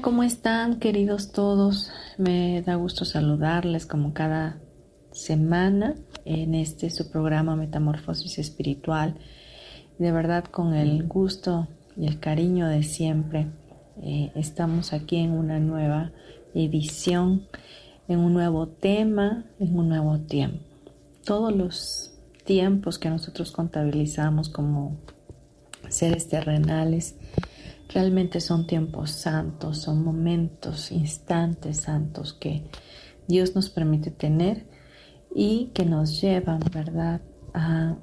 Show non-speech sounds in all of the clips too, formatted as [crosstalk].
¿Cómo están queridos todos? Me da gusto saludarles como cada semana en este su programa Metamorfosis Espiritual. De verdad con el gusto y el cariño de siempre eh, estamos aquí en una nueva edición, en un nuevo tema, en un nuevo tiempo. Todos los tiempos que nosotros contabilizamos como seres terrenales, Realmente son tiempos santos, son momentos, instantes santos que Dios nos permite tener y que nos llevan, ¿verdad?, a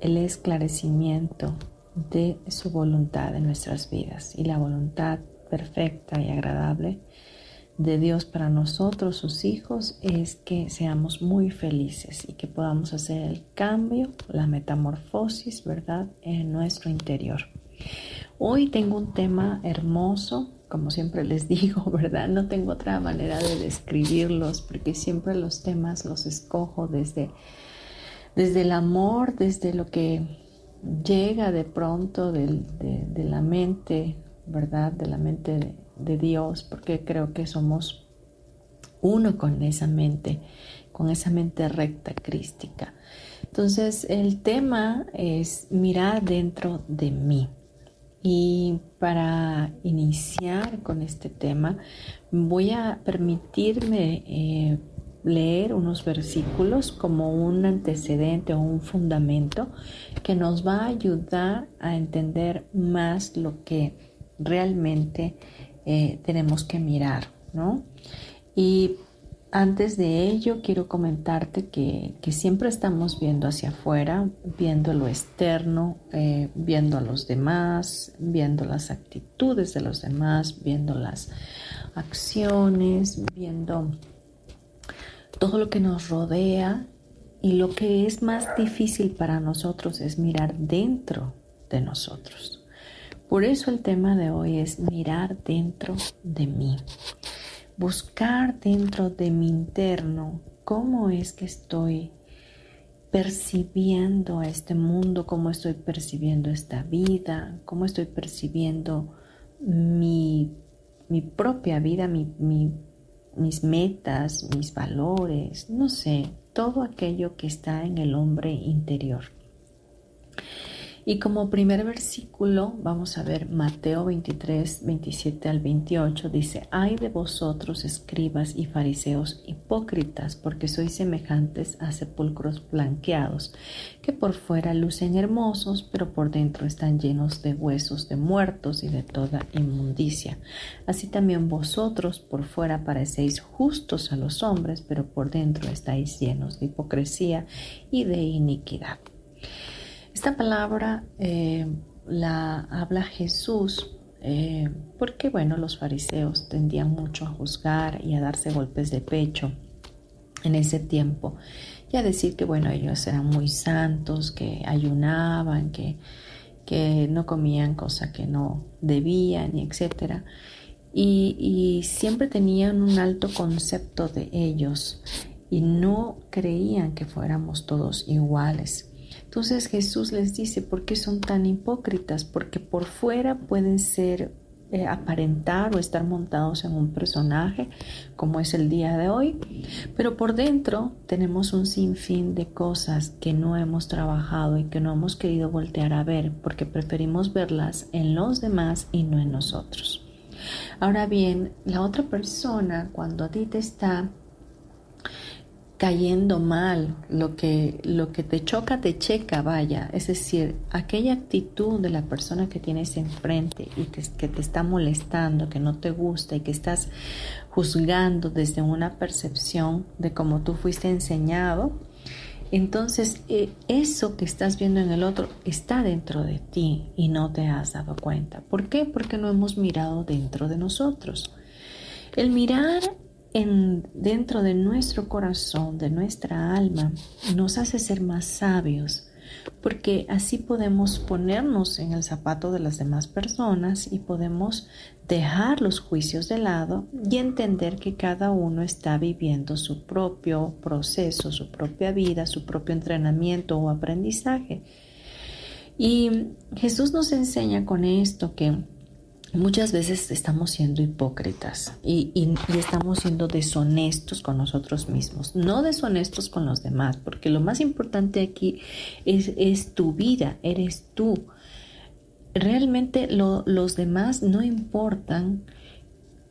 el esclarecimiento de su voluntad en nuestras vidas y la voluntad perfecta y agradable de Dios para nosotros, sus hijos, es que seamos muy felices y que podamos hacer el cambio, la metamorfosis, ¿verdad?, en nuestro interior. Hoy tengo un tema hermoso, como siempre les [laughs] digo, ¿verdad? No tengo otra manera de describirlos porque siempre los temas los escojo desde, desde el amor, desde lo que llega de pronto de, la mente, ¿verdad? De la mente de, de Dios, porque creo que somos uno con esa mente, con esa mente recta crística. Entonces, el tema es mirar dentro de mí. Y para iniciar con este tema, voy a permitirme eh, leer unos versículos como un antecedente o un fundamento que nos va a ayudar a entender más lo que realmente eh, tenemos que mirar, ¿no? Y antes de ello, quiero comentarte que, siempre estamos viendo hacia afuera, viendo lo externo, eh, viendo a los demás, viendo las actitudes de los demás, viendo las acciones, viendo todo lo que nos rodea y lo que es más difícil para nosotros es mirar dentro de nosotros. Por eso el tema de hoy es mirar dentro de mí buscar dentro de mi interno cómo es que estoy percibiendo a este mundo, cómo estoy percibiendo esta vida, cómo estoy percibiendo mi, propia vida, mis metas, mis valores, no sé, todo aquello que está en el hombre interior. Y como primer versículo vamos a ver Mateo 23, 27 al 28. Dice, ay de vosotros escribas y fariseos hipócritas, porque sois semejantes a sepulcros blanqueados, que por fuera lucen hermosos, pero por dentro están llenos de huesos de muertos y de toda inmundicia. Así también vosotros por fuera parecéis justos a los hombres, pero por dentro estáis llenos de hipocresía y de iniquidad. Esta palabra eh, la habla Jesús eh, porque, bueno, los fariseos tendían mucho a juzgar y a darse golpes de pecho en ese tiempo y a decir que, bueno, ellos eran muy santos, que ayunaban, que, que no comían cosa que no debían. Y, y siempre tenían un alto concepto de ellos y no creían que fuéramos todos iguales. Entonces Jesús les dice, ¿por qué son tan hipócritas? Porque por fuera pueden ser eh, aparentar o estar montados en un personaje como es el día de hoy, pero por dentro tenemos un sinfín de cosas que no hemos trabajado y que no hemos querido voltear a ver porque preferimos verlas en los demás y no en nosotros. Ahora bien, la otra persona cuando a ti te está cayendo mal, lo que, lo que te choca, te checa, vaya. Es decir, aquella actitud de la persona que tienes enfrente y que te está molestando, que no te gusta y que estás juzgando desde una percepción de cómo tú fuiste enseñado, entonces eh, eso que estás viendo en el otro está dentro de ti y no te has dado cuenta. ¿Por qué? Porque no hemos mirado dentro de nosotros. El mirar dentro de nuestro corazón, de nuestra alma, nos hace ser más sabios, porque así podemos ponernos en el zapato de las demás personas y podemos dejar los juicios de lado y entender que cada uno está viviendo su propio proceso, su propia vida, su propio entrenamiento o aprendizaje. Y Jesús nos enseña con esto que muchas veces estamos siendo hipócritas y, estamos siendo deshonestos con nosotros mismos, no deshonestos con los demás, porque lo más importante aquí es, tu vida, eres tú. Realmente los demás no importan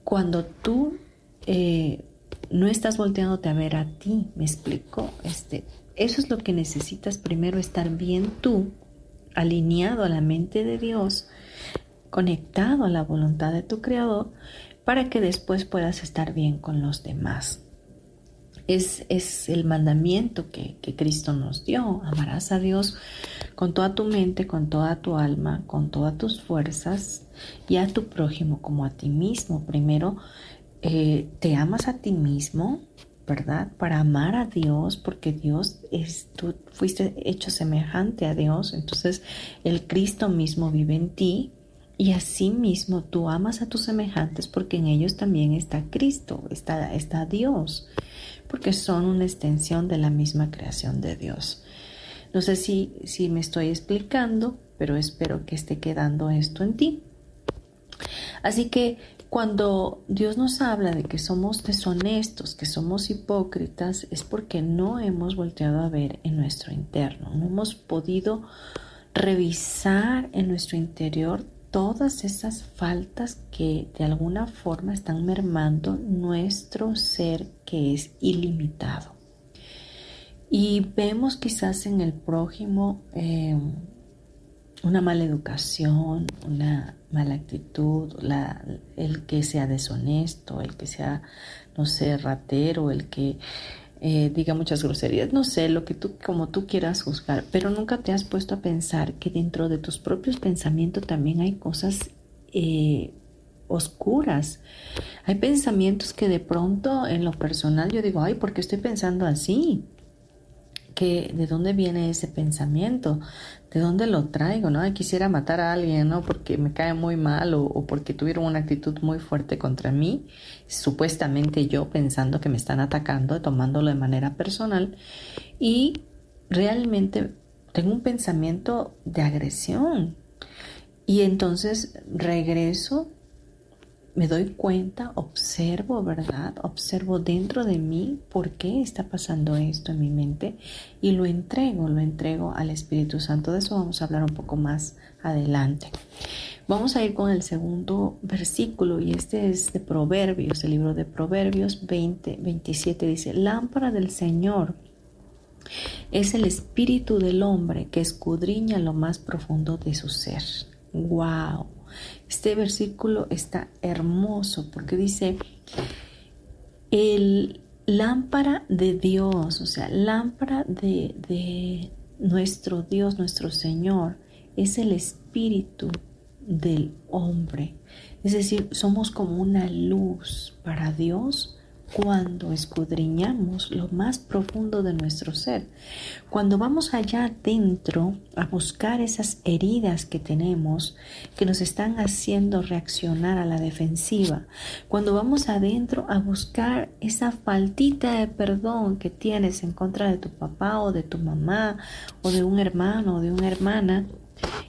cuando tú eh, no estás volteándote a ver a ti, me explico. Este, eso es lo que necesitas primero, estar bien tú, alineado a la mente de Dios conectado a la voluntad de tu Creador para que después puedas estar bien con los demás. Es, es el mandamiento que, que, Cristo nos dio. Amarás a Dios con toda tu mente, con toda tu alma, con todas tus fuerzas y a tu prójimo como a ti mismo. Primero, eh, te amas a ti mismo, ¿verdad? Para amar a Dios, porque Dios es, tú fuiste hecho semejante a Dios, entonces el Cristo mismo vive en ti y asimismo tú amas a tus semejantes porque en ellos también está Cristo, está, está Dios, porque son una extensión de la misma creación de Dios. No sé si, si me estoy explicando, pero espero que esté quedando esto en ti. Así que cuando Dios nos habla de que somos deshonestos, que somos hipócritas, es porque no hemos volteado a ver en nuestro interno, no hemos podido revisar en nuestro interior todas esas faltas que de alguna forma están mermando nuestro ser que es ilimitado. Y vemos quizás en el prójimo eh, una mala educación, una mala actitud, el que sea deshonesto, el que sea, no sé, ratero, el que eh, diga muchas groserías, no sé, lo que tú, como tú quieras juzgar, pero nunca te has puesto a pensar que dentro de tus propios pensamientos también hay cosas eh, oscuras. Hay pensamientos que de pronto en lo personal yo digo, ay, ¿por qué estoy pensando así? Que de dónde viene ese pensamiento, de dónde lo traigo, ¿no? quisiera matar a alguien, ¿no? Porque me cae muy mal o, o, porque tuvieron una actitud muy fuerte contra mí, supuestamente yo pensando que me están atacando, tomándolo de manera personal y realmente tengo un pensamiento de agresión y entonces regreso me doy cuenta, observo, ¿verdad? Observo dentro de mí por qué está pasando esto en mi mente y lo entrego, lo entrego al Espíritu Santo. De eso vamos a hablar un poco más adelante. Vamos a ir con el segundo versículo y este es de Proverbios, el libro de Proverbios 20, 27 dice, lámpara del Señor es el espíritu del hombre que escudriña lo más profundo de su ser. ¡Wow! Este versículo está hermoso porque dice, el lámpara de Dios, o sea, lámpara de, de nuestro Dios, nuestro Señor, es el espíritu del hombre. Es decir, somos como una luz para Dios cuando escudriñamos lo más profundo de nuestro ser, cuando vamos allá adentro a buscar esas heridas que tenemos que nos están haciendo reaccionar a la defensiva, cuando vamos adentro a buscar esa faltita de perdón que tienes en contra de tu papá o de tu mamá o de un hermano o de una hermana,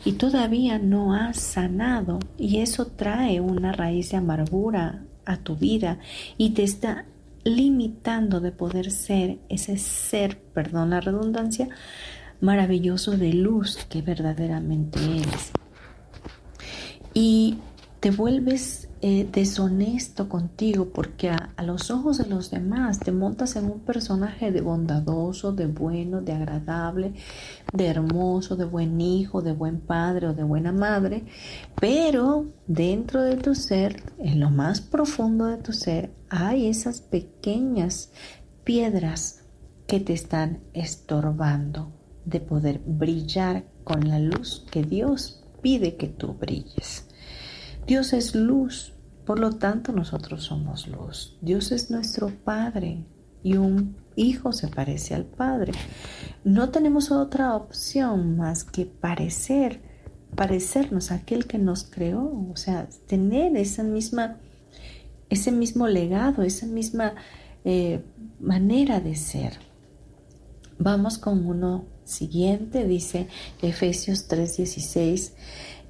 y todavía no has sanado y eso trae una raíz de amargura a tu vida y te está limitando de poder ser ese ser, perdón la redundancia, maravilloso de luz que verdaderamente eres. Y te vuelves eh, deshonesto contigo porque a, los ojos de los demás te montas en un personaje de bondadoso, de bueno, de agradable, de hermoso, de buen hijo, de buen padre o de buena madre, pero dentro de tu ser, en lo más profundo de tu ser, hay esas pequeñas piedras que te están estorbando de poder brillar con la luz que Dios pide que tú brilles. Dios es luz, por lo tanto nosotros somos luz. Dios es nuestro Padre y un hijo se parece al Padre. No tenemos otra opción más que parecer, parecernos a aquel que nos creó, o sea, tener esa misma, ese mismo legado, esa misma eh, manera de ser. Vamos con uno siguiente, dice Efesios 3:16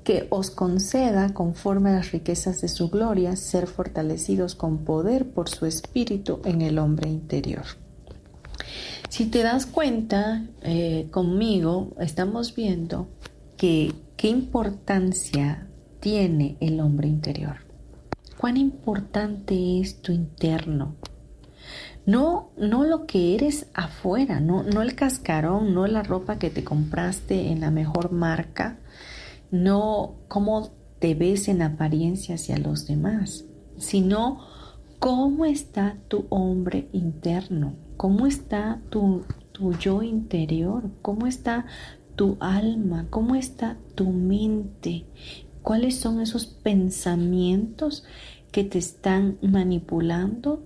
que os conceda, conforme a las riquezas de su gloria, ser fortalecidos con poder por su espíritu en el hombre interior. Si te das cuenta eh, conmigo, estamos viendo que qué importancia tiene el hombre interior. Cuán importante es tu interno. No, no lo que eres afuera, no, no el cascarón, no la ropa que te compraste en la mejor marca, no cómo te ves en apariencia hacia los demás, sino cómo está tu hombre interno, cómo está tu, tu yo interior, cómo está tu alma, cómo está tu mente, cuáles son esos pensamientos que te están manipulando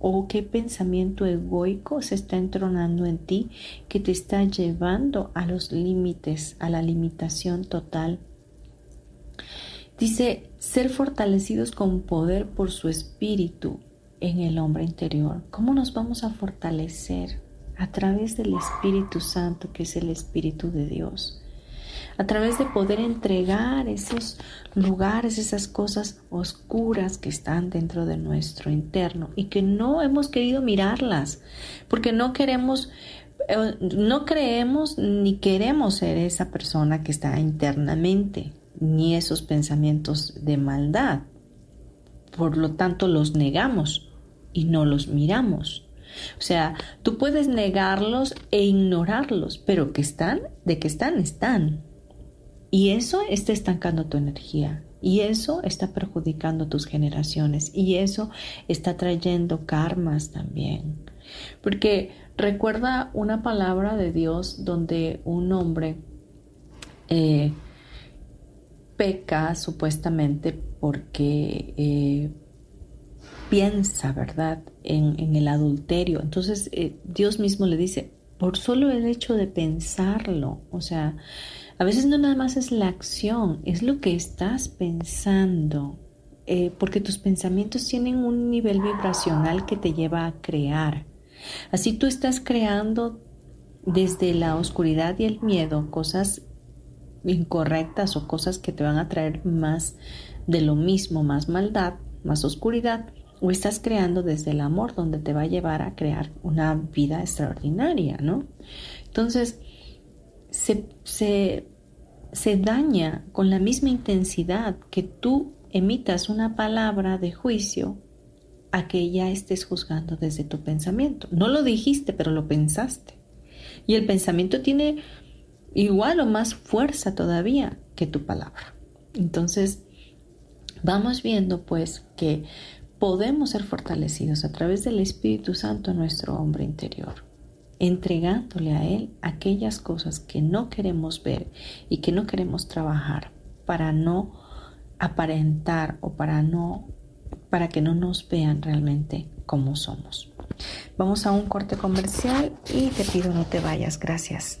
o qué pensamiento egoico se está entronando en ti que te está llevando a los límites, a la limitación total Dice, ser fortalecidos con poder por su espíritu en el hombre interior. ¿Cómo nos vamos a fortalecer? A través del Espíritu Santo, que es el Espíritu de Dios. A través de poder entregar esos lugares, esas cosas oscuras que están dentro de nuestro interno y que no hemos querido mirarlas, porque no queremos eh, no creemos ni queremos ser esa persona que está internamente ni esos pensamientos de maldad. Por lo tanto, los negamos y no los miramos. O sea, tú puedes negarlos e ignorarlos, pero que están, de que están, están. Y eso está estancando tu energía. Y eso está perjudicando tus generaciones. Y eso está trayendo karmas también. Porque recuerda una palabra de Dios donde un hombre eh, peca supuestamente porque eh, piensa, ¿verdad?, en, el adulterio. Entonces eh, Dios mismo le dice, por solo el hecho de pensarlo, o sea, a veces no nada más es la acción, es lo que estás pensando, eh, porque tus pensamientos tienen un nivel vibracional que te lleva a crear. Así tú estás creando desde la oscuridad y el miedo cosas incorrectas o cosas que te van a traer más de lo mismo, más maldad, más oscuridad, o estás creando desde el amor donde te va a llevar a crear una vida extraordinaria, ¿no? Entonces, se, se, daña con la misma intensidad que tú emitas una palabra de juicio a que ya estés juzgando desde tu pensamiento. No lo dijiste, pero lo pensaste. Y el pensamiento tiene igual o más fuerza todavía que tu palabra. Entonces, vamos viendo pues que podemos ser fortalecidos a través del Espíritu Santo en nuestro hombre interior, entregándole a Él aquellas cosas que no queremos ver y que no queremos trabajar para no aparentar o para no para que no nos vean realmente como somos. Vamos a un corte comercial y te pido no te vayas. Gracias.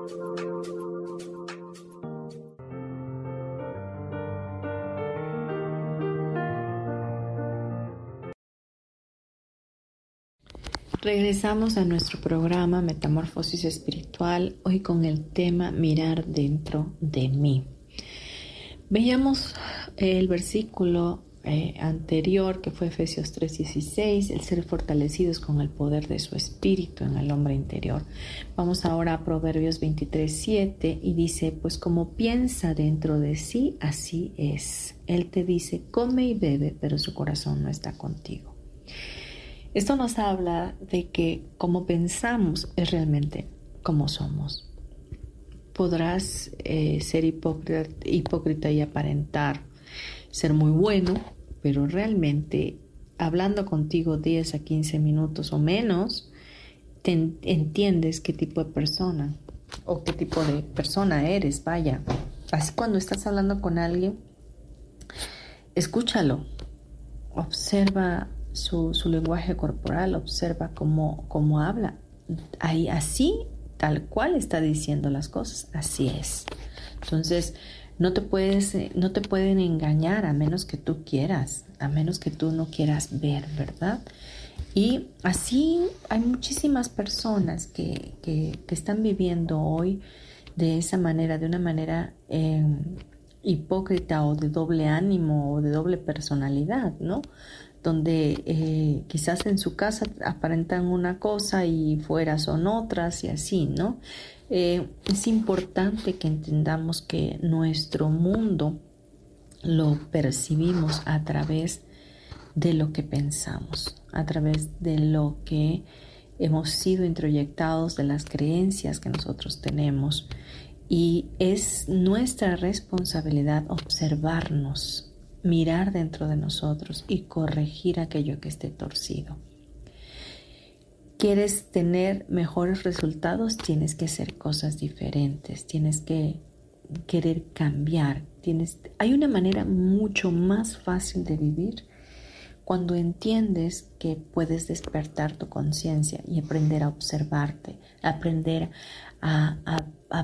Regresamos a nuestro programa Metamorfosis Espiritual, hoy con el tema Mirar dentro de mí. Veíamos el versículo eh, anterior que fue Efesios 3:16, el ser fortalecidos con el poder de su espíritu en el hombre interior. Vamos ahora a Proverbios 23:7 y dice, pues como piensa dentro de sí, así es. Él te dice, come y bebe, pero su corazón no está contigo. Esto nos habla de que como pensamos es realmente como somos. Podrás eh, ser hipócrita, hipócrita y aparentar ser muy bueno, pero realmente hablando contigo 10 a 15 minutos o menos, te entiendes qué tipo de persona o qué tipo de persona eres, vaya. Así cuando estás hablando con alguien, escúchalo, observa su, lenguaje corporal, observa cómo, cómo habla. Ahí, así, tal cual está diciendo las cosas, así es. Entonces, no te, puedes, no te pueden engañar a menos que tú quieras, a menos que tú no quieras ver, ¿verdad? Y así hay muchísimas personas que, que, están viviendo hoy de esa manera, de una manera em, hipócrita o de doble ánimo o de doble personalidad, ¿no? Donde eh, quizás en su casa aparentan una cosa y fuera son otras y así, ¿no? Eh, es importante que entendamos que nuestro mundo lo percibimos a través de lo que pensamos, a través de lo que hemos sido introyectados, de las creencias que nosotros tenemos. Y es nuestra responsabilidad observarnos mirar dentro de nosotros y corregir aquello que esté torcido. ¿Quieres tener mejores resultados? Tienes que hacer cosas diferentes, tienes que querer cambiar. Tienes, hay una manera mucho más fácil de vivir cuando entiendes que puedes despertar tu conciencia y aprender a observarte, aprender a, a,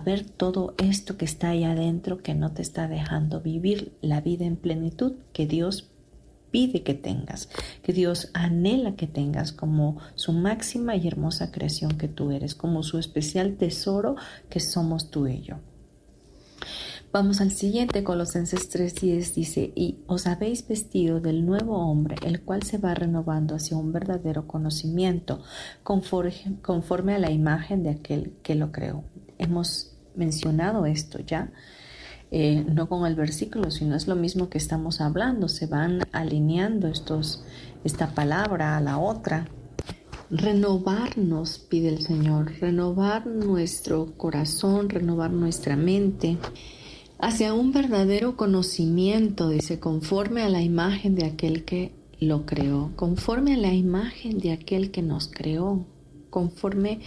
ver todo esto que está ahí adentro que no te está dejando vivir la vida en plenitud que Dios pide que tengas, que Dios anhela que tengas como su máxima y hermosa creación que tú eres, como su especial tesoro que somos tú y yo. Vamos al siguiente, Colosenses 3:10 dice, y os habéis vestido del nuevo hombre, el cual se va renovando hacia un verdadero conocimiento, conforme, a la imagen de aquel que lo creó. Hemos mencionado esto ya, eh, no con el versículo, sino es lo mismo que estamos hablando, se van alineando estos, esta palabra a la otra. Renovarnos, pide el Señor, renovar nuestro corazón, renovar nuestra mente hacia un verdadero conocimiento, dice, conforme a la imagen de aquel que lo creó, conforme a la imagen de aquel que nos creó, conforme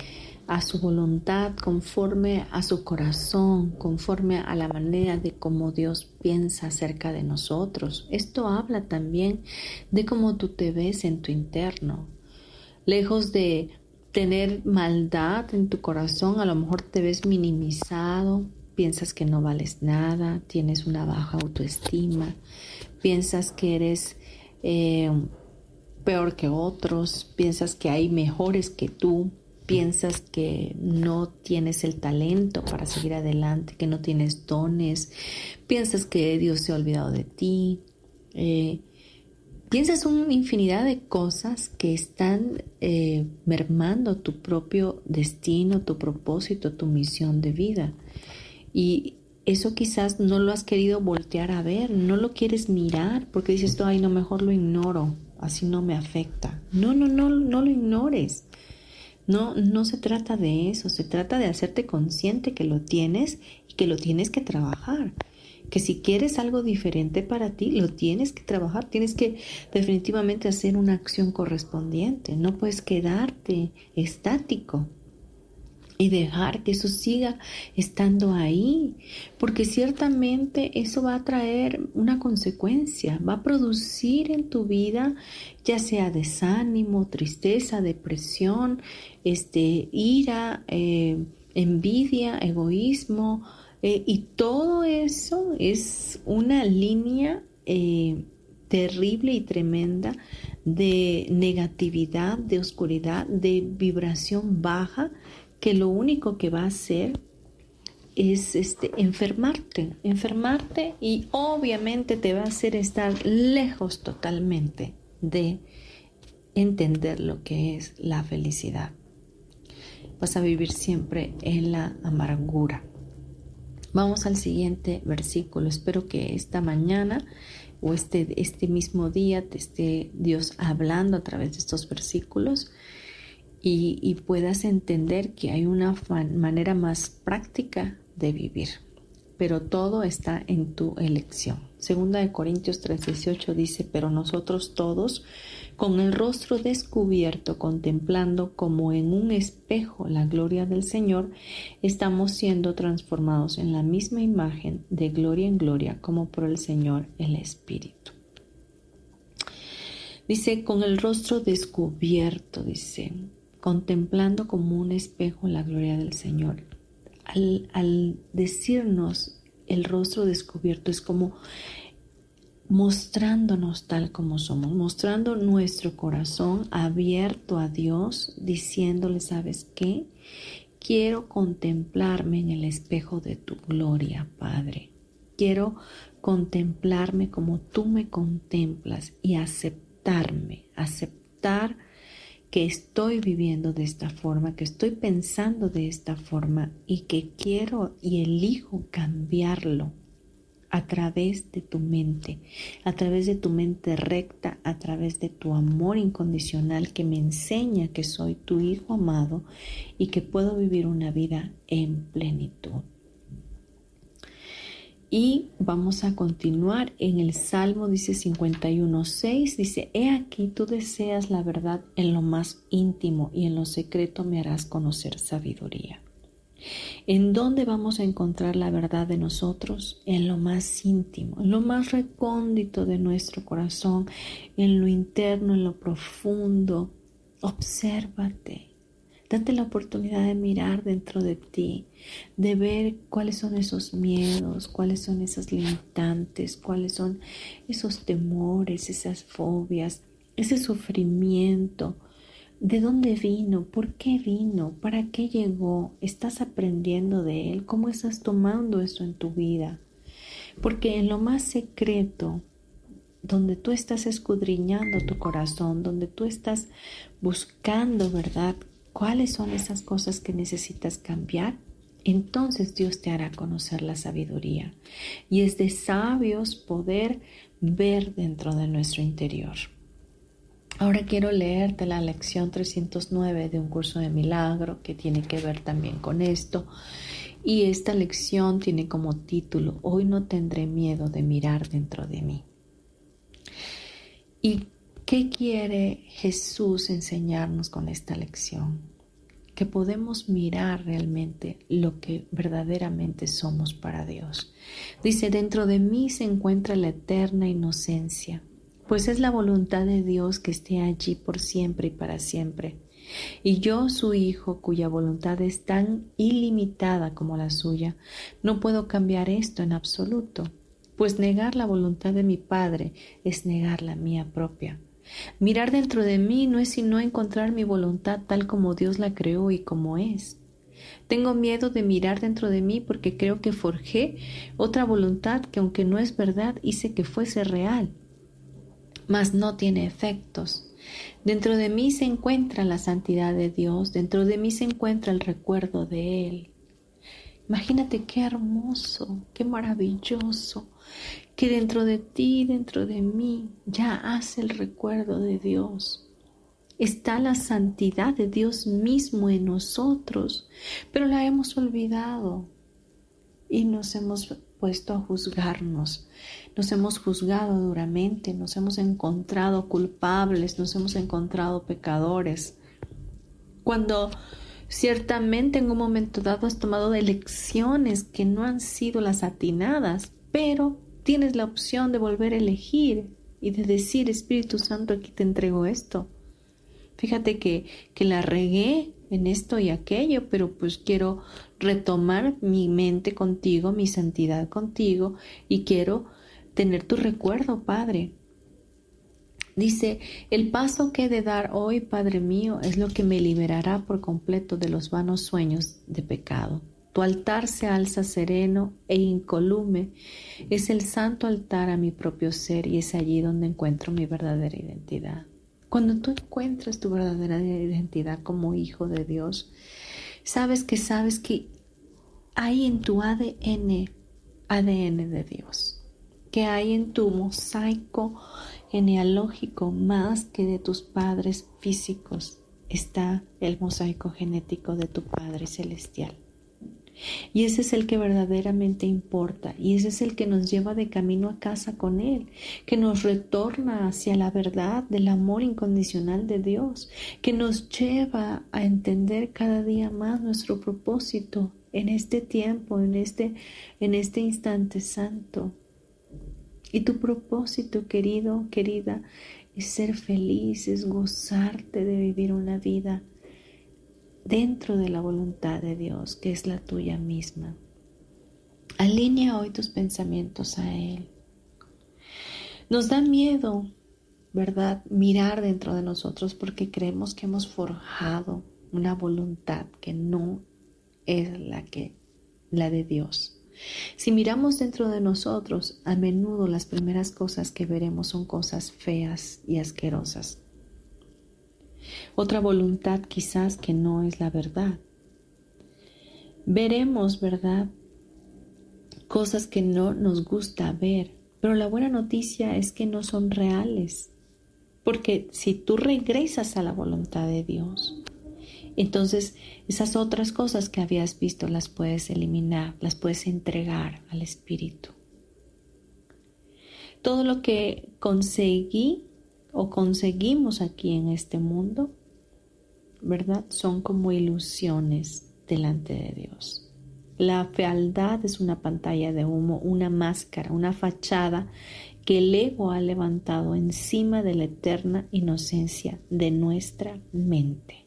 a su voluntad, conforme a su corazón, conforme a la manera de cómo Dios piensa acerca de nosotros. Esto habla también de cómo tú te ves en tu interno. Lejos de tener maldad en tu corazón, a lo mejor te ves minimizado, piensas que no vales nada, tienes una baja autoestima, piensas que eres eh, peor que otros, piensas que hay mejores que tú, piensas que no tienes el talento para seguir adelante, que no tienes dones, piensas que Dios se ha olvidado de ti, eh, piensas una infinidad de cosas que están eh, mermando tu propio destino, tu propósito, tu misión de vida. Y eso quizás no lo has querido voltear a ver, no lo quieres mirar porque dices, ay, no, mejor lo ignoro, así no me afecta. No, no, no, no lo ignores. No, no se trata de eso, se trata de hacerte consciente que lo tienes y que lo tienes que trabajar que si quieres algo diferente para ti, lo tienes que trabajar, tienes que definitivamente hacer una acción correspondiente, no puedes quedarte estático y dejar que eso siga estando ahí, porque ciertamente eso va a traer una consecuencia, va a producir en tu vida ya sea desánimo, tristeza, depresión, este, ira, eh, envidia, egoísmo, eh, y todo eso es una línea eh, terrible y tremenda de negatividad, de oscuridad, de vibración baja, que lo único que va a hacer es este, enfermarte, enfermarte y obviamente te va a hacer estar lejos totalmente de entender lo que es la felicidad. Vas a vivir siempre en la amargura. Vamos al siguiente versículo. Espero que esta mañana o este, este mismo día te esté Dios hablando a través de estos versículos y, y puedas entender que hay una manera más práctica de vivir. Pero todo está en tu elección. Segunda de Corintios 3:18 dice, pero nosotros todos con el rostro descubierto, contemplando como en un espejo la gloria del Señor, estamos siendo transformados en la misma imagen de gloria en gloria como por el Señor el Espíritu. Dice, con el rostro descubierto, dice, contemplando como un espejo la gloria del Señor. Al, al decirnos el rostro descubierto es como mostrándonos tal como somos, mostrando nuestro corazón abierto a Dios, diciéndole, ¿sabes qué? Quiero contemplarme en el espejo de tu gloria, Padre. Quiero contemplarme como tú me contemplas y aceptarme, aceptar que estoy viviendo de esta forma, que estoy pensando de esta forma y que quiero y elijo cambiarlo a través de tu mente, a través de tu mente recta, a través de tu amor incondicional que me enseña que soy tu hijo amado y que puedo vivir una vida en plenitud. Y vamos a continuar en el Salmo, dice 51.6, dice, He aquí tú deseas la verdad en lo más íntimo y en lo secreto me harás conocer sabiduría. ¿En dónde vamos a encontrar la verdad de nosotros? En lo más íntimo, en lo más recóndito de nuestro corazón, en lo interno, en lo profundo. Obsérvate. Date la oportunidad de mirar dentro de ti, de ver cuáles son esos miedos, cuáles son esas limitantes, cuáles son esos temores, esas fobias, ese sufrimiento ¿De dónde vino? ¿Por qué vino? ¿Para qué llegó? ¿Estás aprendiendo de él? ¿Cómo estás tomando eso en tu vida? Porque en lo más secreto, donde tú estás escudriñando tu corazón, donde tú estás buscando, ¿verdad? ¿Cuáles son esas cosas que necesitas cambiar? Entonces Dios te hará conocer la sabiduría. Y es de sabios poder ver dentro de nuestro interior. Ahora quiero leerte la lección 309 de un curso de milagro que tiene que ver también con esto. Y esta lección tiene como título, Hoy no tendré miedo de mirar dentro de mí. ¿Y qué quiere Jesús enseñarnos con esta lección? Que podemos mirar realmente lo que verdaderamente somos para Dios. Dice, dentro de mí se encuentra la eterna inocencia pues es la voluntad de Dios que esté allí por siempre y para siempre. Y yo, su Hijo, cuya voluntad es tan ilimitada como la suya, no puedo cambiar esto en absoluto, pues negar la voluntad de mi Padre es negar la mía propia. Mirar dentro de mí no es sino encontrar mi voluntad tal como Dios la creó y como es. Tengo miedo de mirar dentro de mí porque creo que forjé otra voluntad que aunque no es verdad hice que fuese real, mas no tiene efectos. Dentro de mí se encuentra la santidad de Dios, dentro de mí se encuentra el recuerdo de Él. Imagínate qué hermoso, qué maravilloso, que dentro de ti, dentro de mí, ya hace el recuerdo de Dios. Está la santidad de Dios mismo en nosotros, pero la hemos olvidado y nos hemos puesto a juzgarnos. Nos hemos juzgado duramente, nos hemos encontrado culpables, nos hemos encontrado pecadores. Cuando ciertamente en un momento dado has tomado elecciones que no han sido las atinadas, pero tienes la opción de volver a elegir y de decir, Espíritu Santo, aquí te entrego esto. Fíjate que, que la regué en esto y aquello, pero pues quiero retomar mi mente contigo, mi santidad contigo y quiero tener tu recuerdo, Padre. Dice, el paso que he de dar hoy, Padre mío, es lo que me liberará por completo de los vanos sueños de pecado. Tu altar se alza sereno e incolume. Es el santo altar a mi propio ser y es allí donde encuentro mi verdadera identidad. Cuando tú encuentras tu verdadera identidad como hijo de Dios, sabes que sabes que hay en tu ADN, ADN de Dios, que hay en tu mosaico genealógico más que de tus padres físicos, está el mosaico genético de tu Padre Celestial. Y ese es el que verdaderamente importa y ese es el que nos lleva de camino a casa con Él, que nos retorna hacia la verdad del amor incondicional de Dios, que nos lleva a entender cada día más nuestro propósito en este tiempo, en este, en este instante santo. Y tu propósito, querido, querida, es ser feliz, es gozarte de vivir una vida dentro de la voluntad de Dios, que es la tuya misma. Alinea hoy tus pensamientos a Él. Nos da miedo, ¿verdad? Mirar dentro de nosotros porque creemos que hemos forjado una voluntad que no es la que la de Dios. Si miramos dentro de nosotros, a menudo las primeras cosas que veremos son cosas feas y asquerosas. Otra voluntad quizás que no es la verdad. Veremos, ¿verdad? Cosas que no nos gusta ver, pero la buena noticia es que no son reales. Porque si tú regresas a la voluntad de Dios, entonces esas otras cosas que habías visto las puedes eliminar, las puedes entregar al Espíritu. Todo lo que conseguí o conseguimos aquí en este mundo, ¿verdad? Son como ilusiones delante de Dios. La fealdad es una pantalla de humo, una máscara, una fachada que el ego ha levantado encima de la eterna inocencia de nuestra mente.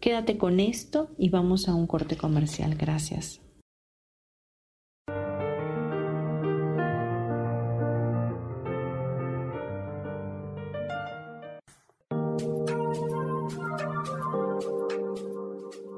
Quédate con esto y vamos a un corte comercial. Gracias.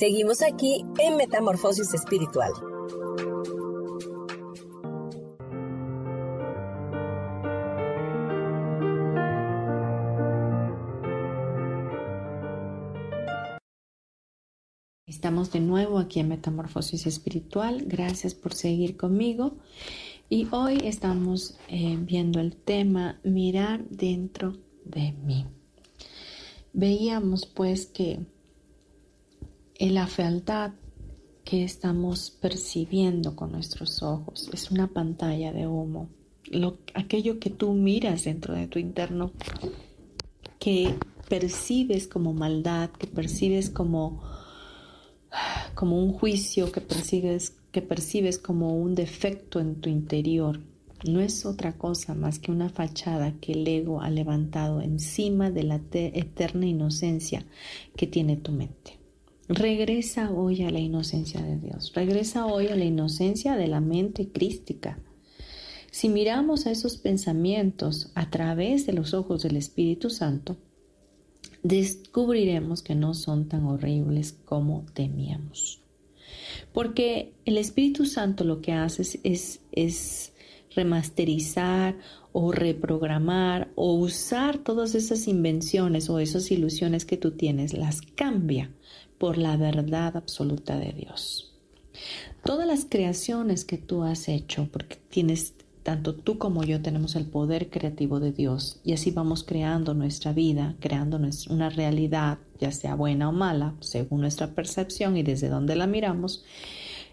Seguimos aquí en Metamorfosis Espiritual. Estamos de nuevo aquí en Metamorfosis Espiritual. Gracias por seguir conmigo. Y hoy estamos eh, viendo el tema mirar dentro de mí. Veíamos pues que la fealdad que estamos percibiendo con nuestros ojos es una pantalla de humo. Lo, aquello que tú miras dentro de tu interno, que percibes como maldad, que percibes como como un juicio que percibes, que percibes como un defecto en tu interior, no es otra cosa más que una fachada que el ego ha levantado encima de la eterna inocencia que tiene tu mente. Regresa hoy a la inocencia de Dios, regresa hoy a la inocencia de la mente crística. Si miramos a esos pensamientos a través de los ojos del Espíritu Santo, descubriremos que no son tan horribles como temíamos. Porque el Espíritu Santo lo que hace es, es, remasterizar o reprogramar o usar todas esas invenciones o esas ilusiones que tú tienes, las cambia por la verdad absoluta de Dios. Todas las creaciones que tú has hecho, porque tienes tanto tú como yo tenemos el poder creativo de Dios y así vamos creando nuestra vida, creando una realidad, ya sea buena o mala, según nuestra percepción y desde donde la miramos.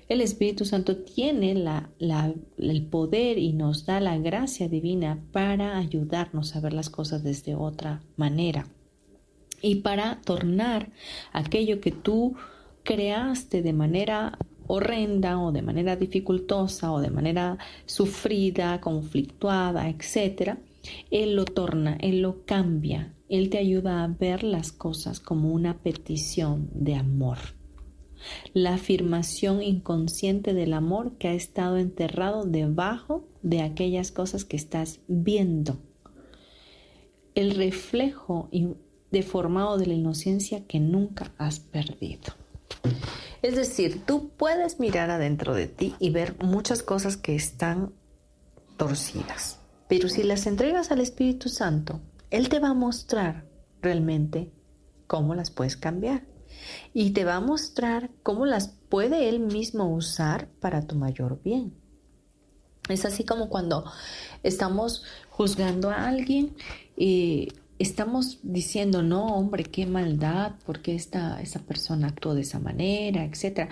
El Espíritu Santo tiene el poder y nos da la gracia divina para ayudarnos a ver las cosas desde otra manera y para tornar aquello que tú creaste de manera horrenda o de manera dificultosa o de manera sufrida, conflictuada, etc., Él lo torna, Él lo cambia, Él te ayuda a ver las cosas como una petición de amor. La afirmación inconsciente del amor que ha estado enterrado debajo de aquellas cosas que estás viendo. El reflejo deformado de la inocencia que nunca has perdido. Es decir, tú puedes mirar adentro de ti y ver muchas cosas que están torcidas, pero si las entregas al Espíritu Santo, Él te va a mostrar realmente cómo las puedes cambiar y te va a mostrar cómo las puede Él mismo usar para tu mayor bien. Es así como cuando estamos juzgando a alguien y estamos diciendo, no, hombre, qué maldad, porque esta, esa persona actuó de esa manera, etc.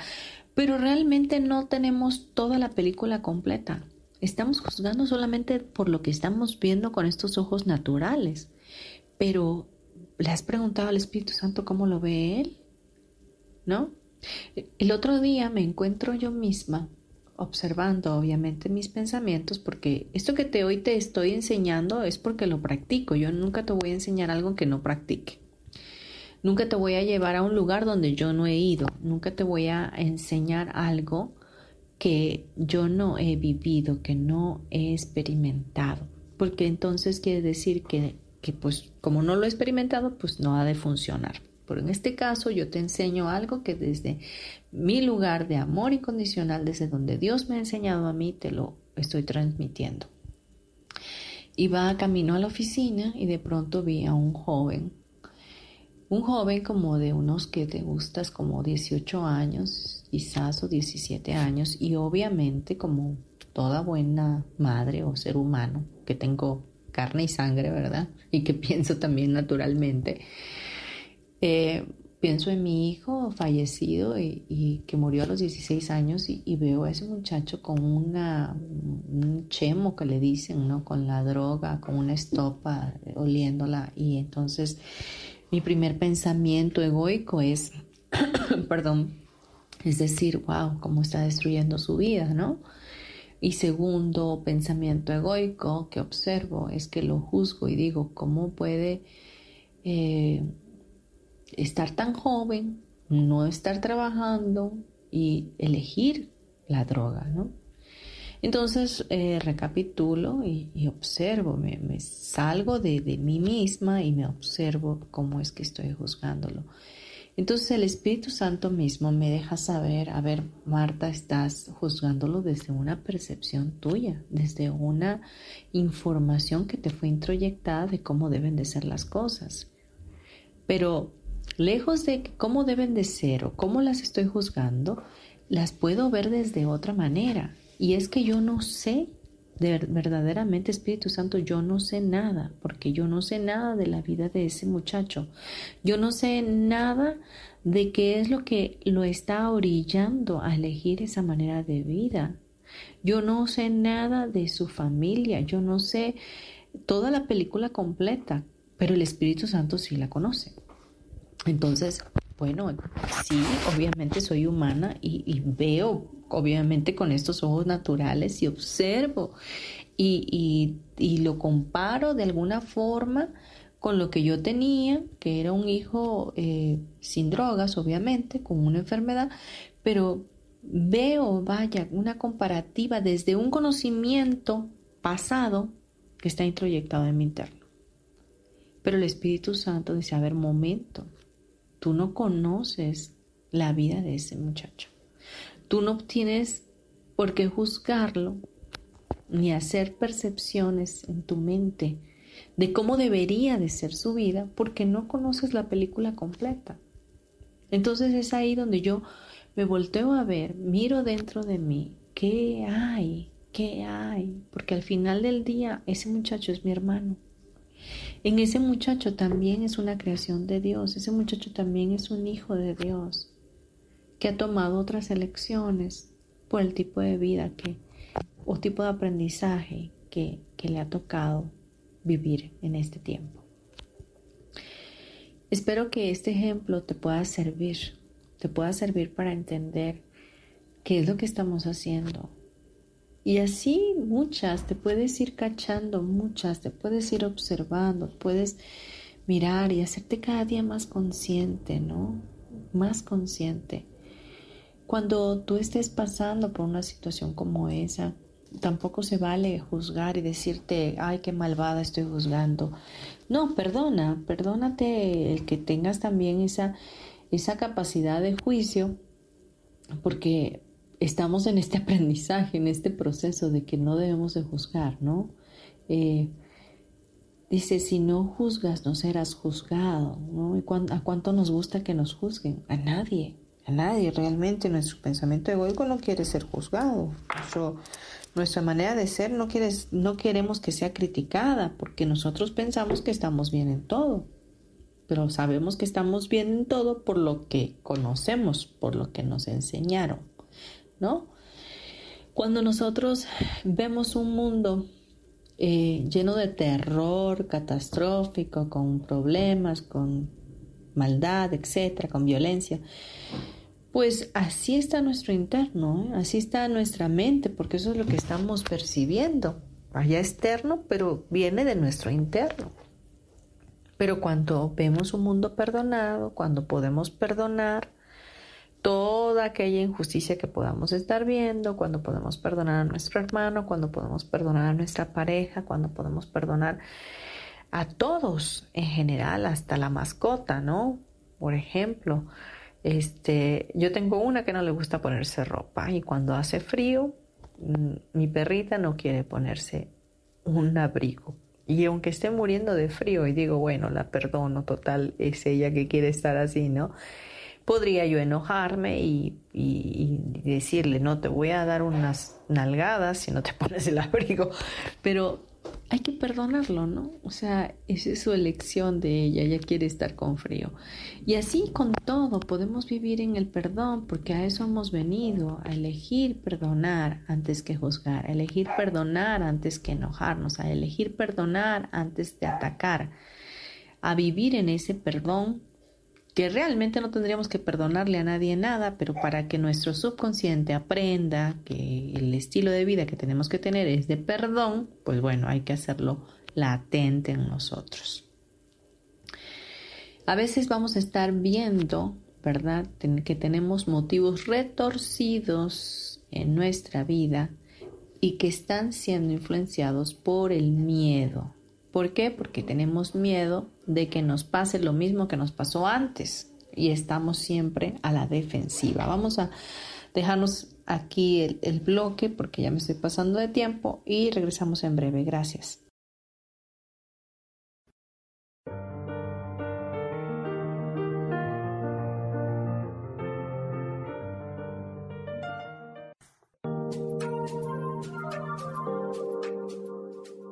Pero realmente no tenemos toda la película completa. Estamos juzgando solamente por lo que estamos viendo con estos ojos naturales. Pero, ¿le has preguntado al Espíritu Santo cómo lo ve Él? ¿No? El otro día me encuentro yo misma observando obviamente mis pensamientos, porque esto que te hoy te estoy enseñando es porque lo practico. Yo nunca te voy a enseñar algo que no practique. Nunca te voy a llevar a un lugar donde yo no he ido. Nunca te voy a enseñar algo que yo no he vivido, que no he experimentado. Porque entonces quiere decir que, que pues como no lo he experimentado, pues no ha de funcionar. Pero en este caso yo te enseño algo que desde mi lugar de amor incondicional, desde donde Dios me ha enseñado a mí, te lo estoy transmitiendo. Iba camino a la oficina y de pronto vi a un joven, un joven como de unos que te gustas como 18 años, quizás o 17 años, y obviamente como toda buena madre o ser humano que tengo carne y sangre, ¿verdad? Y que [laughs] pienso también naturalmente eh, pienso en mi hijo fallecido y, que murió a los 16 años y, veo a ese muchacho con una, un chemo que le dicen, ¿no? Con la droga, con una estopa, oliéndola. Y entonces mi primer pensamiento egoico es, [coughs] perdón, es decir, wow, cómo está destruyendo su vida, ¿no? Y segundo pensamiento egoico que observo es que lo juzgo y digo, ¿cómo puede eh, estar tan joven, no estar trabajando y elegir la droga, ¿no? Entonces eh, recapitulo y, observo, me, salgo de, de, mí misma y me observo cómo es que estoy juzgándolo. Entonces el Espíritu Santo mismo me deja saber, a ver, Marta, estás juzgándolo desde una percepción tuya, desde una información que te fue introyectada de cómo deben de ser las cosas. Pero lejos de cómo deben de ser o cómo las estoy juzgando, las puedo ver desde otra manera. Y es que yo no sé de verdaderamente Espíritu Santo, yo no sé nada, porque yo no sé nada de la vida de ese muchacho. Yo no sé nada de qué es lo que lo está orillando a elegir esa manera de vida. Yo no sé nada de su familia, yo no sé toda la película completa, pero el Espíritu Santo sí la conoce. Entonces, bueno, sí, obviamente soy humana y, veo, obviamente con estos ojos naturales y observo y, lo comparo de alguna forma con lo que yo tenía, que era un hijo eh, sin drogas, obviamente, con una enfermedad, pero veo, vaya, una comparativa desde un conocimiento pasado que está introyectado en mi interno. Pero el Espíritu Santo dice, a ver, momento, Tú no conoces la vida de ese muchacho. Tú no tienes por qué juzgarlo ni hacer percepciones en tu mente de cómo debería de ser su vida porque no conoces la película completa. Entonces es ahí donde yo me volteo a ver, miro dentro de mí, ¿qué hay? ¿Qué hay? Porque al final del día ese muchacho es mi hermano. En ese muchacho también es una creación de Dios, ese muchacho también es un hijo de Dios, que ha tomado otras elecciones por el tipo de vida que, o tipo de aprendizaje que, que le ha tocado vivir en este tiempo. Espero que este ejemplo te pueda servir, te pueda servir para entender qué es lo que estamos haciendo, y así muchas, te puedes ir cachando muchas, te puedes ir observando, puedes mirar y hacerte cada día más consciente, ¿no? Más consciente. Cuando tú estés pasando por una situación como esa, tampoco se vale juzgar y decirte, ay, qué malvada estoy juzgando. No, perdona, perdónate el que tengas también esa, esa capacidad de juicio, porque estamos en este [laughs] aprendizaje, en este proceso de que no debemos de juzgar, ¿no? Eh, dice, si no juzgas, no serás juzgado, ¿no? ¿A cuánto nos gusta que nos juzguen? A nadie, a nadie. Realmente nuestro pensamiento egoico no quiere ser juzgado. nuestra manera de ser no, quiere, no queremos que sea criticada porque nosotros pensamos que estamos bien en todo. Pero sabemos que estamos bien en todo por lo que conocemos, por lo que nos enseñaron. ¿No? Cuando nosotros vemos un mundo eh, lleno de terror catastrófico, con problemas, con maldad, etcétera, con violencia, pues así está nuestro interno, ¿eh? así está nuestra mente, porque eso es lo que estamos percibiendo. Allá externo, pero viene de nuestro interno. Pero cuando vemos un mundo perdonado, cuando podemos perdonar, toda aquella injusticia que podamos estar viendo, cuando podemos perdonar a nuestro hermano, cuando podemos perdonar a nuestra pareja, cuando podemos perdonar a todos en general, hasta la mascota, ¿no? Por ejemplo, este, yo tengo una que no le gusta ponerse ropa y cuando hace frío, mm, mi perrita no quiere ponerse un abrigo. Y aunque esté muriendo de frío y digo, bueno, la perdono, total, es ella que quiere estar así, ¿no? Podría yo enojarme y, decirle, no te voy a dar unas nalgadas si no te [laughs] pones el abrigo, pero hay que perdonarlo, ¿no? O sea, esa es su elección de ella, ella quiere estar con frío. Y así con todo, podemos vivir en el perdón, porque a eso hemos venido, a elegir perdonar antes que juzgar, a elegir perdonar antes que enojarnos, a elegir perdonar antes de atacar, a vivir en ese perdón que realmente no tendríamos que perdonarle a nadie nada, pero para que nuestro subconsciente aprenda que el estilo de vida que tenemos que tener es de perdón, pues bueno, hay que hacerlo latente en nosotros. A veces vamos a estar viendo, ¿verdad?, que tenemos motivos retorcidos en nuestra vida y que están siendo influenciados por el miedo. ¿Por qué? Porque tenemos miedo de que nos pase lo mismo que nos pasó antes y estamos siempre a la defensiva. Vamos a dejarnos aquí el, el bloque porque ya me estoy pasando de tiempo y regresamos en breve. Gracias.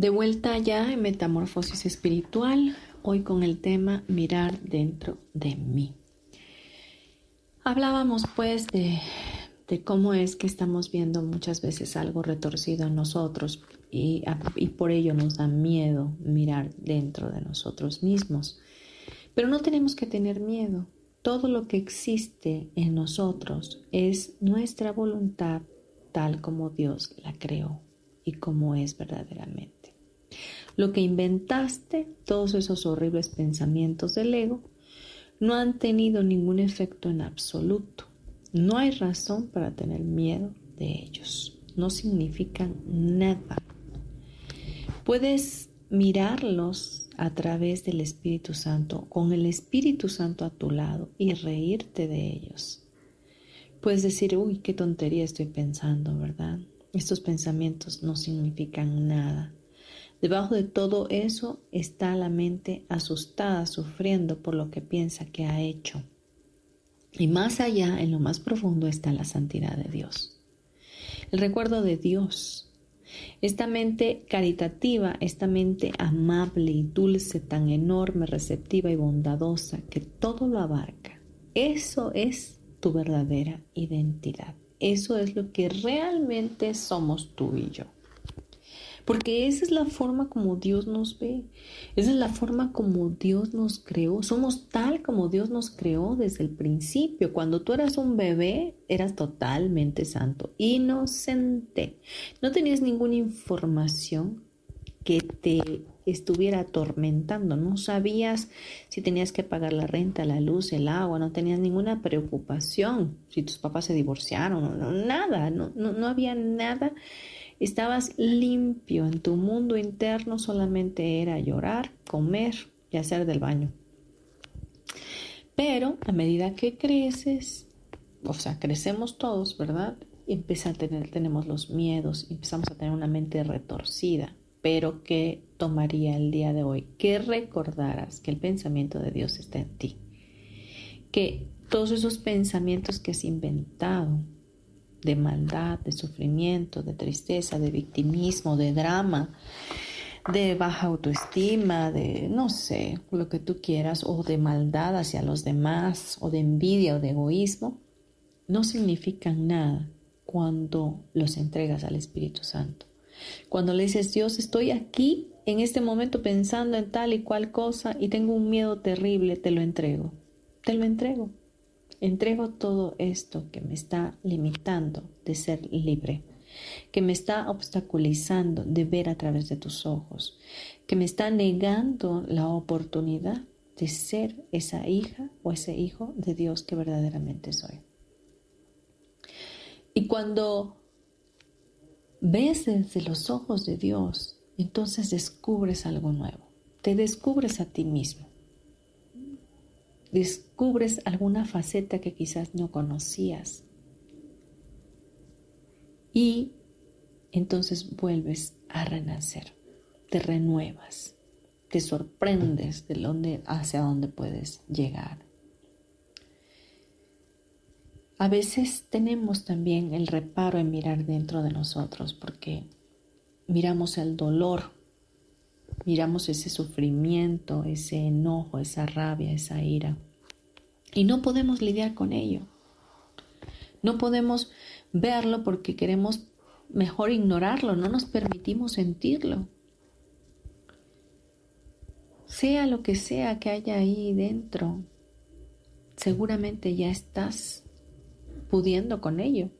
De vuelta ya en Metamorfosis Espiritual, hoy con el tema mirar dentro de mí. Hablábamos pues de cómo es que estamos viendo muchas veces algo retorcido en nosotros y, y, por ello nos da miedo mirar dentro de nosotros mismos. Pero no tenemos que tener miedo. Todo lo que existe en nosotros es nuestra voluntad tal como Dios la creó y como es verdaderamente. Lo que inventaste, todos esos horribles pensamientos del ego, no han tenido ningún efecto en absoluto no hay razón para tener miedo de ellos. No significan nada. Puedes mirarlos a través del Espíritu Santo, con el Espíritu Santo a tu lado y reírte de ellos. Puedes decir, uy, qué tontería estoy pensando, ¿verdad? Estos pensamientos no significan nada. Debajo de todo eso está la mente asustada, sufriendo por lo que piensa que ha hecho. Y más allá, en lo más profundo, está la santidad de Dios. El recuerdo de Dios. Esta mente caritativa, esta mente amable y dulce, tan enorme, receptiva y bondadosa, que todo lo abarca. Eso es tu verdadera identidad. Eso es lo que realmente somos tú y yo. Porque esa es la forma como Dios nos ve, esa es la forma como Dios nos creó. Somos tal como Dios nos creó desde el principio. Cuando tú eras un bebé, eras totalmente santo, inocente. No tenías ninguna información que te estuviera atormentando. No sabías si tenías que pagar la renta, la luz, el agua, no tenías ninguna preocupación si tus papás se divorciaron, no, nada, no, no, no había nada. Estabas limpio en tu mundo interno, solamente era llorar, comer y hacer del baño. Pero a medida que creces, o sea, crecemos todos, ¿verdad? empieza a tener, tenemos los miedos, empezamos a tener una mente retorcida. Pero ¿qué tomaría el día de hoy? Que recordaras que el pensamiento de Dios está en ti. Que todos esos pensamientos que has inventado de maldad, de sufrimiento, de tristeza, de victimismo, de drama, de baja autoestima, de no sé, lo que tú quieras, o de maldad hacia los demás, o de envidia o de egoísmo, no significan nada cuando los entregas al Espíritu Santo. Cuando le dices, Dios, estoy aquí en este momento pensando en tal y cual cosa y tengo un miedo terrible, te lo entrego. Te lo entrego. Entrego todo esto que me está limitando de ser libre, que me está obstaculizando de ver a través de tus ojos, que me está negando la oportunidad de ser esa hija o ese hijo de Dios que verdaderamente soy. Y cuando ves desde los ojos de Dios, entonces descubres algo nuevo. Te descubres a ti mismo. Descubres alguna faceta que quizás no conocías. Y entonces vuelves a renacer. Te renuevas. Te sorprendes de dónde, hacia dónde puedes llegar. A veces tenemos también el reparo en mirar dentro de nosotros porque miramos el dolor, miramos ese sufrimiento, ese enojo, esa rabia, esa ira y no podemos lidiar con ello. No podemos verlo porque queremos mejor ignorarlo, no nos permitimos sentirlo. Sea lo que sea que haya ahí dentro, seguramente ya estás pudiendo con ello.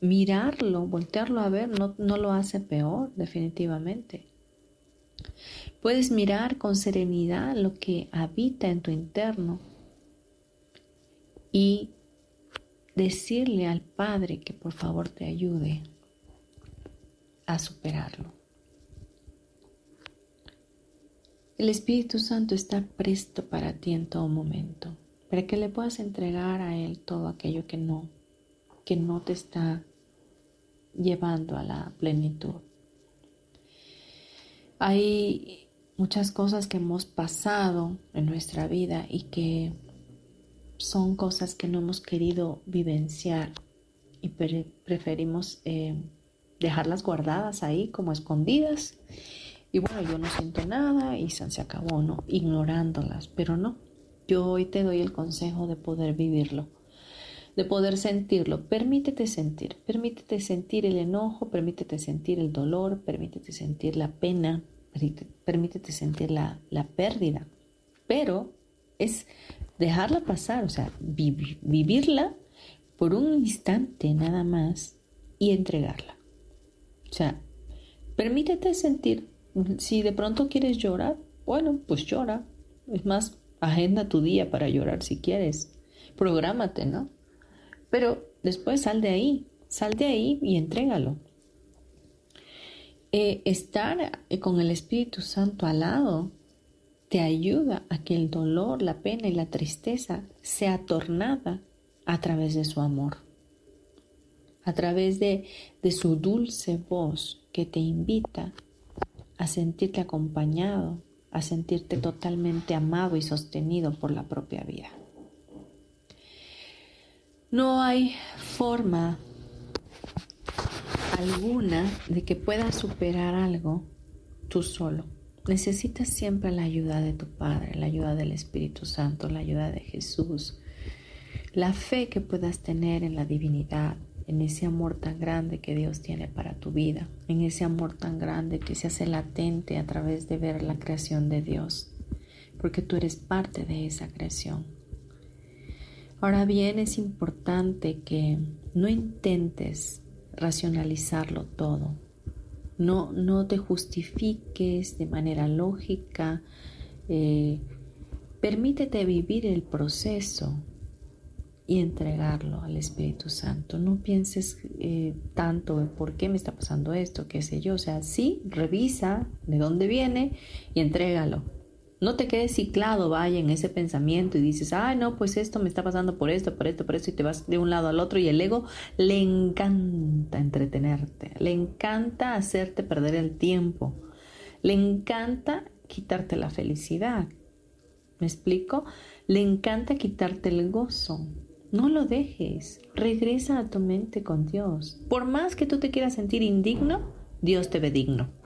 Mirarlo, voltearlo a ver, no, no lo hace peor, definitivamente. Puedes mirar con serenidad lo que habita en tu interno y decirle al Padre que por favor te ayude a superarlo. El Espíritu Santo está presto para ti en todo momento para que le puedas entregar a Él todo aquello que no, que no te está llevando a la plenitud. Muchas cosas que hemos pasado en nuestra vida y que son cosas que no hemos querido vivenciar y preferimos eh, dejarlas guardadas ahí como escondidas. Y bueno, yo no siento nada y se acabó, ¿no? Ignorándolas, pero no. Yo hoy te doy el consejo de poder vivirlo, de poder sentirlo. Permítete sentir, permítete sentir el enojo, permítete sentir el dolor, permítete sentir la pena, permítete sentir la, pérdida. Pero es dejarla pasar, o sea, vivirla por un instante nada más y entregarla. O sea, permítete sentir. Si de pronto quieres llorar, bueno, pues llora. Es más, Agenda tu día para llorar si quieres. Prográmate, ¿no? Pero después sal de ahí, sal de ahí y entrégalo. Eh, estar eh, con el Espíritu Santo al lado te ayuda a que el dolor, la pena y la tristeza sea tornada a través de su amor, a través de, de su dulce voz que te invita a sentirte acompañado, a sentirte totalmente amado y sostenido por la propia vida. No hay forma alguna de que puedas superar algo tú solo. Necesitas siempre la ayuda de tu Padre, la ayuda del Espíritu Santo, la ayuda de Jesús, la fe que puedas tener en la divinidad, en ese amor tan grande que Dios tiene para tu vida, en ese amor tan grande que se hace latente a través de ver la creación de Dios, porque tú eres parte de esa creación. Ahora bien, es importante que no intentes racionalizarlo todo, No, no te justifiques de manera lógica. Eh, permítete vivir el proceso y entregarlo al Espíritu Santo. No pienses eh, tanto en por qué me está pasando esto, qué sé yo. O sea, sí, revisa de dónde viene y entrégalo. No te quedes ciclado, vaya, en ese pensamiento y dices, ay, no, pues esto me está pasando por esto, por esto, por esto, y te vas de un lado al otro. Y el ego le encanta entretenerte, le encanta hacerte perder el tiempo, le encanta quitarte la felicidad. ¿Me explico? Le encanta quitarte el gozo. No lo dejes. Regresa a tu mente con Dios. Por más que tú te quieras sentir indigno, Dios te ve digno.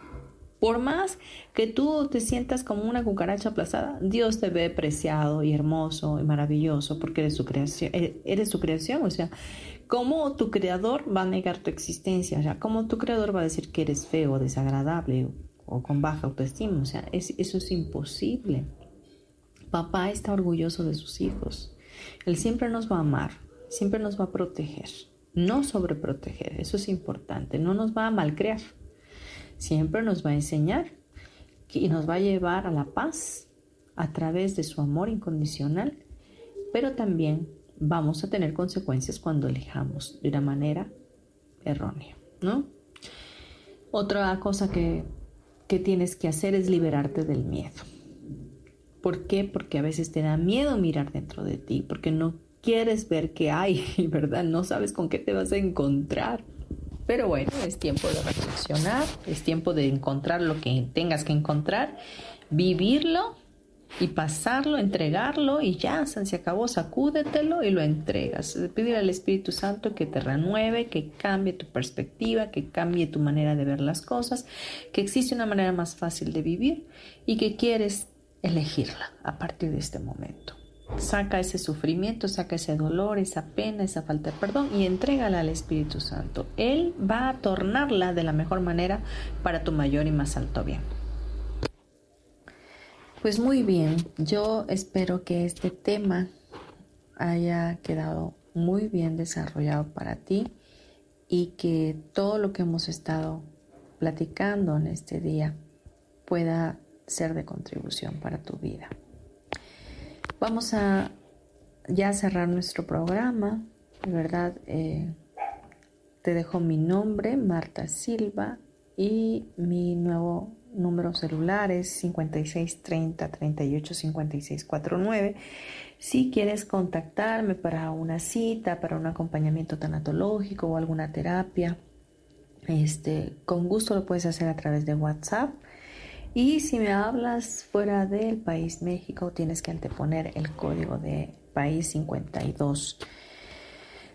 Por más que tú te sientas como una cucaracha aplastada, Dios te ve preciado y hermoso y maravilloso porque eres su creación. Eh, eres su creación, o sea, ¿cómo tu creador va a negar tu existencia? O sea, ¿cómo tu creador va a decir que eres feo, desagradable o, con baja autoestima? O sea, eso es imposible. Papá está orgulloso de sus hijos. Él siempre nos va a amar, siempre nos va a proteger, no sobreproteger, eso es importante, no nos va a malcrear siempre nos va a enseñar y nos va a llevar a la paz a través de su amor incondicional, pero también vamos a tener consecuencias cuando elijamos de una manera errónea, ¿no? Otra cosa que, que tienes que hacer es liberarte del miedo. ¿Por qué? Porque a veces te da miedo mirar dentro de ti, porque no quieres ver qué hay, [laughs] ¿verdad? No sabes con qué te vas a encontrar. Pero bueno, es tiempo de reflexionar, es tiempo de encontrar lo que tengas que encontrar, vivirlo y pasarlo, entregarlo y ya, se acabó, sacúdetelo y lo entregas. Pedir al Espíritu Santo que te renueve, que cambie tu perspectiva, que cambie tu manera de ver las cosas, que existe una manera más fácil de vivir y que quieres elegirla a partir de este momento. Saca ese sufrimiento, saca ese dolor, esa pena, esa falta de perdón y entrégala al Espíritu Santo. Él va a tornarla de la mejor manera para tu mayor y más alto bien. Pues muy bien, yo espero que este tema haya quedado muy bien desarrollado para ti y que todo lo que hemos estado platicando en este día pueda ser de contribución para tu vida. Vamos a ya cerrar nuestro programa, de verdad. Eh, te dejo mi nombre, Marta Silva, y mi nuevo número celular es 5630 38 Si quieres contactarme para una cita, para un acompañamiento tanatológico o alguna terapia, este, con gusto lo puedes hacer a través de WhatsApp y si me hablas fuera del país México, tienes que anteponer el código de país 52.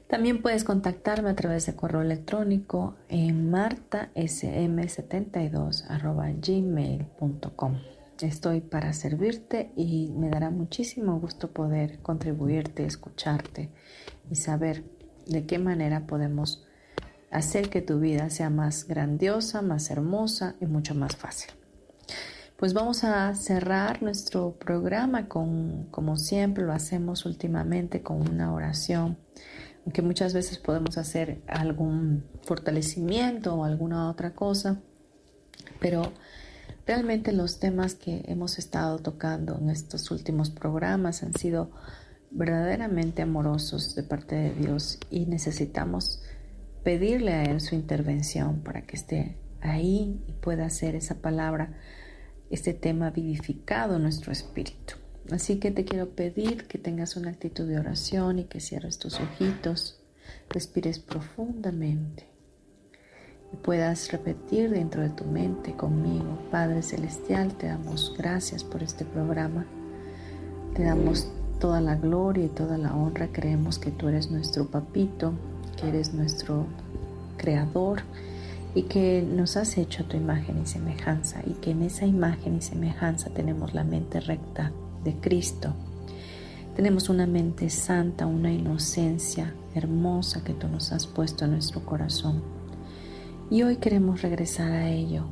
También puedes contactarme a través de correo electrónico en martasm72.gmail.com. Estoy para servirte y me dará muchísimo gusto poder contribuirte, escucharte y saber de qué manera podemos hacer que tu vida sea más grandiosa, más hermosa y mucho más fácil. Pues vamos a cerrar nuestro programa con, como siempre lo hacemos últimamente, con una oración, aunque muchas veces podemos hacer algún fortalecimiento o alguna otra cosa, pero realmente los temas que hemos estado tocando en estos últimos programas han sido verdaderamente amorosos de parte de Dios y necesitamos pedirle a Él su intervención para que esté ahí y pueda hacer esa palabra este tema vivificado en nuestro espíritu. Así que te quiero pedir que tengas una actitud de oración y que cierres tus ojitos, respires profundamente y puedas repetir dentro de tu mente conmigo, Padre Celestial, te damos gracias por este programa, te damos toda la gloria y toda la honra, creemos que tú eres nuestro papito, que eres nuestro creador y que nos has hecho a tu imagen y semejanza y que en esa imagen y semejanza tenemos la mente recta de Cristo. Tenemos una mente santa, una inocencia hermosa que tú nos has puesto en nuestro corazón. Y hoy queremos regresar a ello.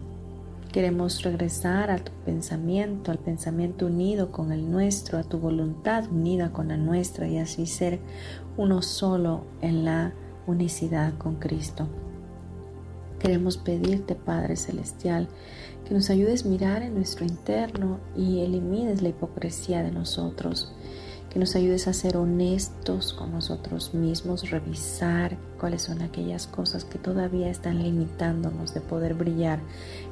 Queremos regresar a tu pensamiento, al pensamiento unido con el nuestro, a tu voluntad unida con la nuestra y así ser uno solo en la unicidad con Cristo. Queremos pedirte, Padre Celestial, que nos ayudes a mirar en nuestro interno y elimines la hipocresía de nosotros, que nos ayudes a ser honestos con nosotros mismos, revisar cuáles son aquellas cosas que todavía están limitándonos de poder brillar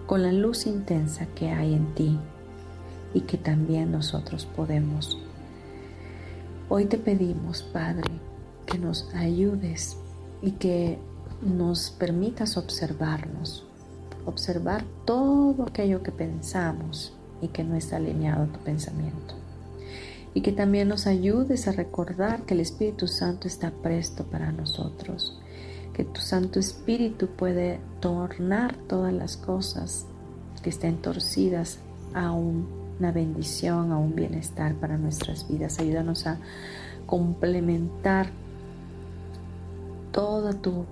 con la luz intensa que hay en ti y que también nosotros podemos. Hoy te pedimos, Padre, que nos ayudes y que nos permitas observarnos, observar todo aquello que pensamos y que no está alineado a tu pensamiento. Y que también nos ayudes a recordar que el Espíritu Santo está presto para nosotros, que tu Santo Espíritu puede tornar todas las cosas que estén torcidas a una bendición, a un bienestar para nuestras vidas. Ayúdanos a complementar toda tu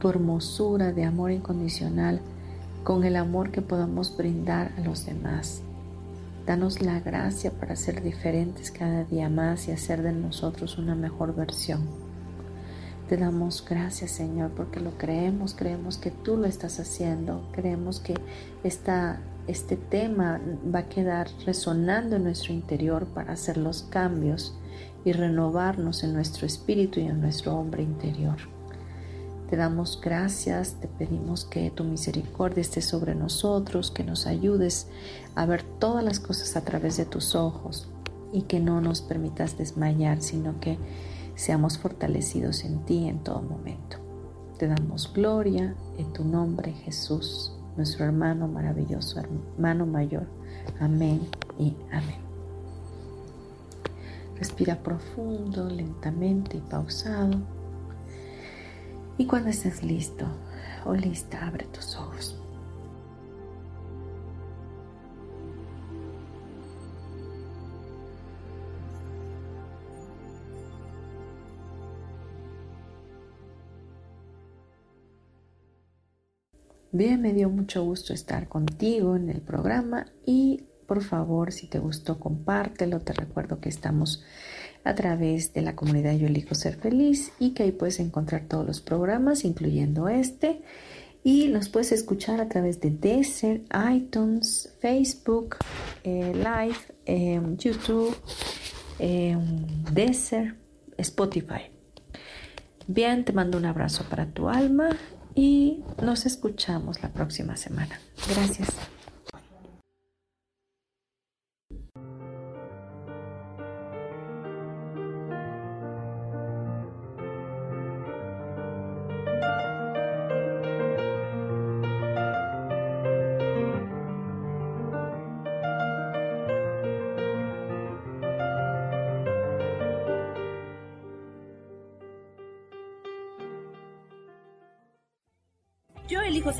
tu hermosura de amor incondicional con el amor que podamos brindar a los demás. Danos la gracia para ser diferentes cada día más y hacer de nosotros una mejor versión. Te damos gracias Señor porque lo creemos, creemos que tú lo estás haciendo, creemos que esta, este tema va a quedar resonando en nuestro interior para hacer los cambios y renovarnos en nuestro espíritu y en nuestro hombre interior. Te damos gracias, te pedimos que tu misericordia esté sobre nosotros, que nos ayudes a ver todas las cosas a través de tus ojos y que no nos permitas desmayar, sino que seamos fortalecidos en ti en todo momento. Te damos gloria en tu nombre, Jesús, nuestro hermano maravilloso, hermano mayor. Amén y amén. Respira profundo, lentamente y pausado. Y cuando estés listo o lista, abre tus ojos. Bien, me dio mucho gusto estar contigo en el programa y por favor, si te gustó, compártelo. Te recuerdo que estamos a través de la comunidad Yo Elijo Ser Feliz y que ahí puedes encontrar todos los programas, incluyendo este. Y los puedes escuchar a través de Desert, iTunes, Facebook, eh, Live, em, YouTube, eh, Desert, Spotify. Bien, te mando un abrazo para tu alma y nos escuchamos la próxima semana. Gracias.